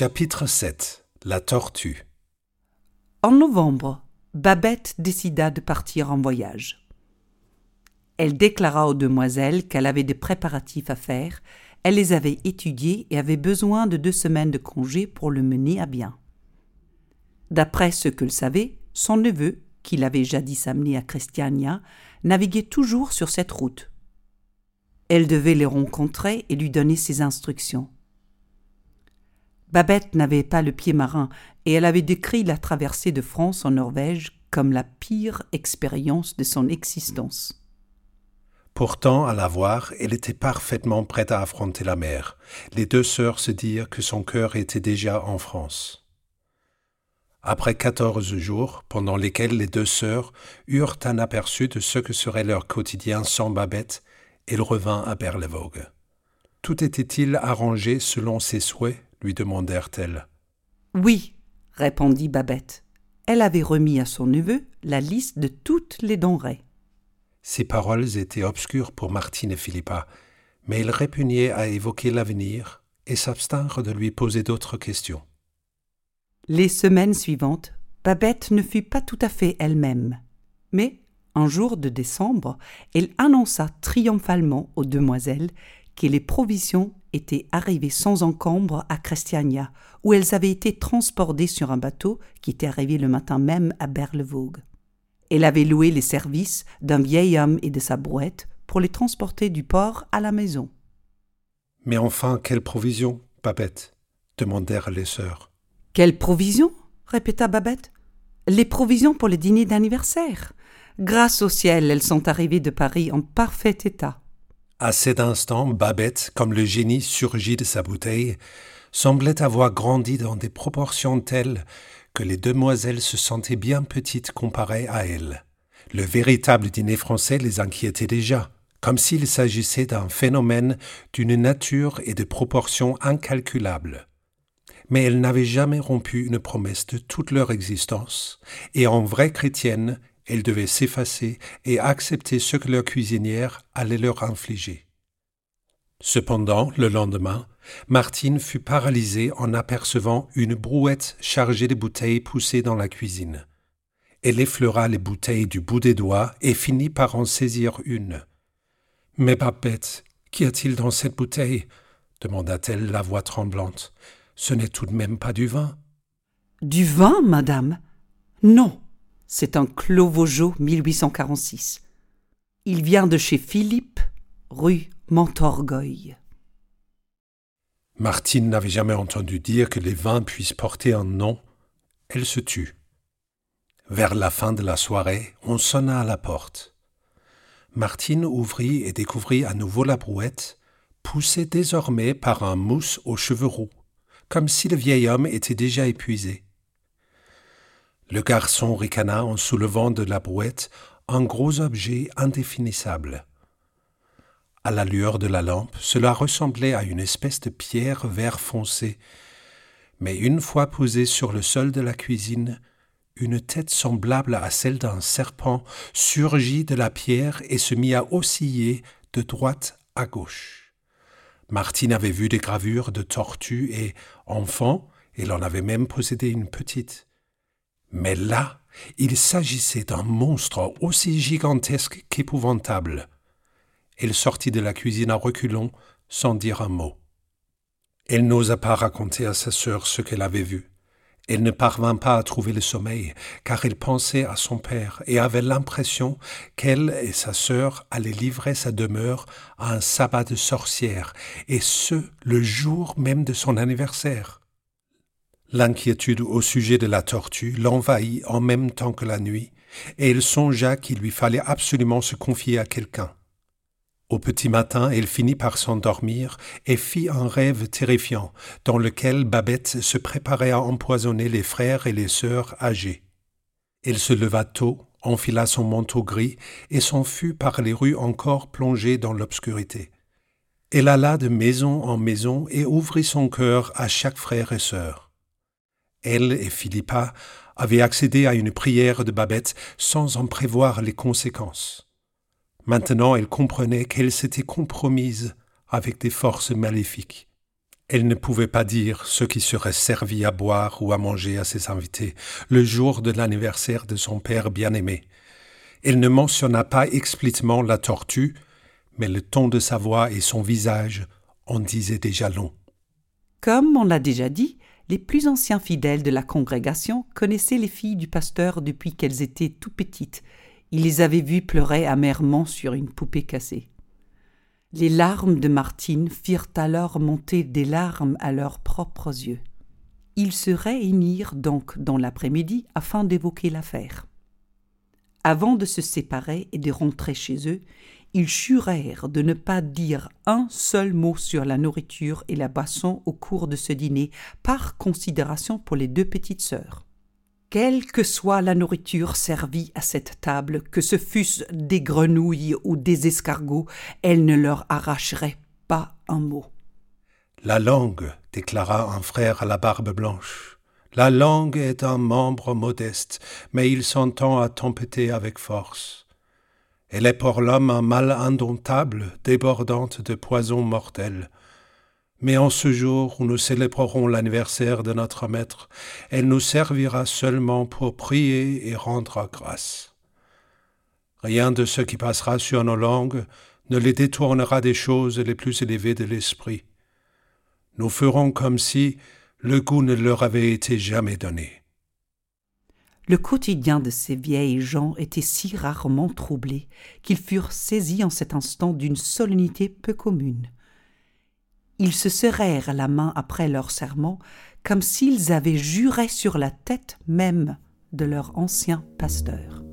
Chapitre 7 La tortue En novembre, Babette décida de partir en voyage. Elle déclara aux demoiselles qu'elle avait des préparatifs à faire, elle les avait étudiés et avait besoin de deux semaines de congé pour le mener à bien. D'après ce qu'elle savait, son neveu, qui l'avait jadis amené à Christiania, naviguait toujours sur cette route. Elle devait les rencontrer et lui donner ses instructions. Babette n'avait pas le pied marin et elle avait décrit la traversée de France en Norvège comme la pire expérience de son existence. Pourtant, à la voir, elle était parfaitement prête à affronter la mer. Les deux sœurs se dirent que son cœur était déjà en France. Après quatorze jours, pendant lesquels les deux sœurs eurent un aperçu de ce que serait leur quotidien sans Babette, elle revint à Berlevogue. Tout était-il arrangé selon ses souhaits? Lui demandèrent-elles. Oui, répondit Babette. Elle avait remis à son neveu la liste de toutes les denrées. Ces paroles étaient obscures pour Martine et Philippa, mais ils répugnaient à évoquer l'avenir et s'abstinrent de lui poser d'autres questions. Les semaines suivantes, Babette ne fut pas tout à fait elle-même. Mais, un jour de décembre, elle annonça triomphalement aux demoiselles que les provisions étaient arrivées sans encombre à Christiania, où elles avaient été transportées sur un bateau qui était arrivé le matin même à Berlevogue. Elle avait loué les services d'un vieil homme et de sa brouette pour les transporter du port à la maison. Mais enfin, quelles provisions, Babette? demandèrent les sœurs. Quelles provisions? répéta Babette. Les provisions pour le dîner d'anniversaire. Grâce au ciel, elles sont arrivées de Paris en parfait état. À cet instant, Babette, comme le génie surgit de sa bouteille, semblait avoir grandi dans des proportions telles que les demoiselles se sentaient bien petites comparées à elle. Le véritable dîner français les inquiétait déjà, comme s'il s'agissait d'un phénomène d'une nature et de proportions incalculables. Mais elles n'avaient jamais rompu une promesse de toute leur existence, et en vraie chrétienne, elles devaient s'effacer et accepter ce que leur cuisinière allait leur infliger. Cependant, le lendemain, Martine fut paralysée en apercevant une brouette chargée de bouteilles poussées dans la cuisine. Elle effleura les bouteilles du bout des doigts et finit par en saisir une. Mais Babette, qu'y a-t-il dans cette bouteille? demanda-t-elle la voix tremblante. Ce n'est tout de même pas du vin. Du vin, madame? Non, c'est un Clos Vougeot 1846. Il vient de chez Philippe, rue Montorgueil. Martine n'avait jamais entendu dire que les vins puissent porter un nom. Elle se tut. Vers la fin de la soirée, on sonna à la porte. Martine ouvrit et découvrit à nouveau la brouette, poussée désormais par un mousse aux cheveux roux, comme si le vieil homme était déjà épuisé. Le garçon ricana en soulevant de la brouette un gros objet indéfinissable. À la lueur de la lampe, cela ressemblait à une espèce de pierre vert foncé. Mais une fois posée sur le sol de la cuisine, une tête semblable à celle d'un serpent surgit de la pierre et se mit à osciller de droite à gauche. Martine avait vu des gravures de tortues et, enfant, elle en avait même possédé une petite. Mais là, il s'agissait d'un monstre aussi gigantesque qu'épouvantable. Elle sortit de la cuisine à reculons, sans dire un mot. Elle n'osa pas raconter à sa sœur ce qu'elle avait vu. Elle ne parvint pas à trouver le sommeil, car elle pensait à son père et avait l'impression qu'elle et sa sœur allaient livrer sa demeure à un sabbat de sorcière, et ce, le jour même de son anniversaire. L'inquiétude au sujet de la tortue l'envahit en même temps que la nuit, et elle songea qu'il lui fallait absolument se confier à quelqu'un. Au petit matin, elle finit par s'endormir et fit un rêve terrifiant, dans lequel Babette se préparait à empoisonner les frères et les sœurs âgés. Elle se leva tôt, enfila son manteau gris et s'en fut par les rues encore plongées dans l'obscurité. Elle alla de maison en maison et ouvrit son cœur à chaque frère et sœur. Elle et Philippa avaient accédé à une prière de Babette sans en prévoir les conséquences. Maintenant elle comprenait qu'elle s'était compromise avec des forces maléfiques. Elle ne pouvait pas dire ce qui serait servi à boire ou à manger à ses invités le jour de l'anniversaire de son père bien-aimé. Elle ne mentionna pas explicitement la tortue, mais le ton de sa voix et son visage en disaient déjà long. Comme on l'a déjà dit, les plus anciens fidèles de la congrégation connaissaient les filles du pasteur depuis qu'elles étaient tout petites. Ils les avaient vues pleurer amèrement sur une poupée cassée. Les larmes de Martine firent alors monter des larmes à leurs propres yeux. Ils se réunirent donc dans l'après-midi afin d'évoquer l'affaire. Avant de se séparer et de rentrer chez eux, ils jurèrent de ne pas dire un seul mot sur la nourriture et la boisson au cours de ce dîner, par considération pour les deux petites sœurs. Quelle que soit la nourriture servie à cette table, que ce fussent des grenouilles ou des escargots, elle ne leur arracherait pas un mot. La langue, déclara un frère à la barbe blanche. La langue est un membre modeste, mais il s'entend à tempêter avec force. Elle est pour l'homme un mal indomptable, débordante de poisons mortels. Mais en ce jour où nous célébrerons l'anniversaire de notre Maître, elle nous servira seulement pour prier et rendre grâce. Rien de ce qui passera sur nos langues ne les détournera des choses les plus élevées de l'esprit. Nous ferons comme si le goût ne leur avait été jamais donné. Le quotidien de ces vieilles gens était si rarement troublé qu'ils furent saisis en cet instant d'une solennité peu commune. Ils se serrèrent la main après leur serment, comme s'ils avaient juré sur la tête même de leur ancien pasteur.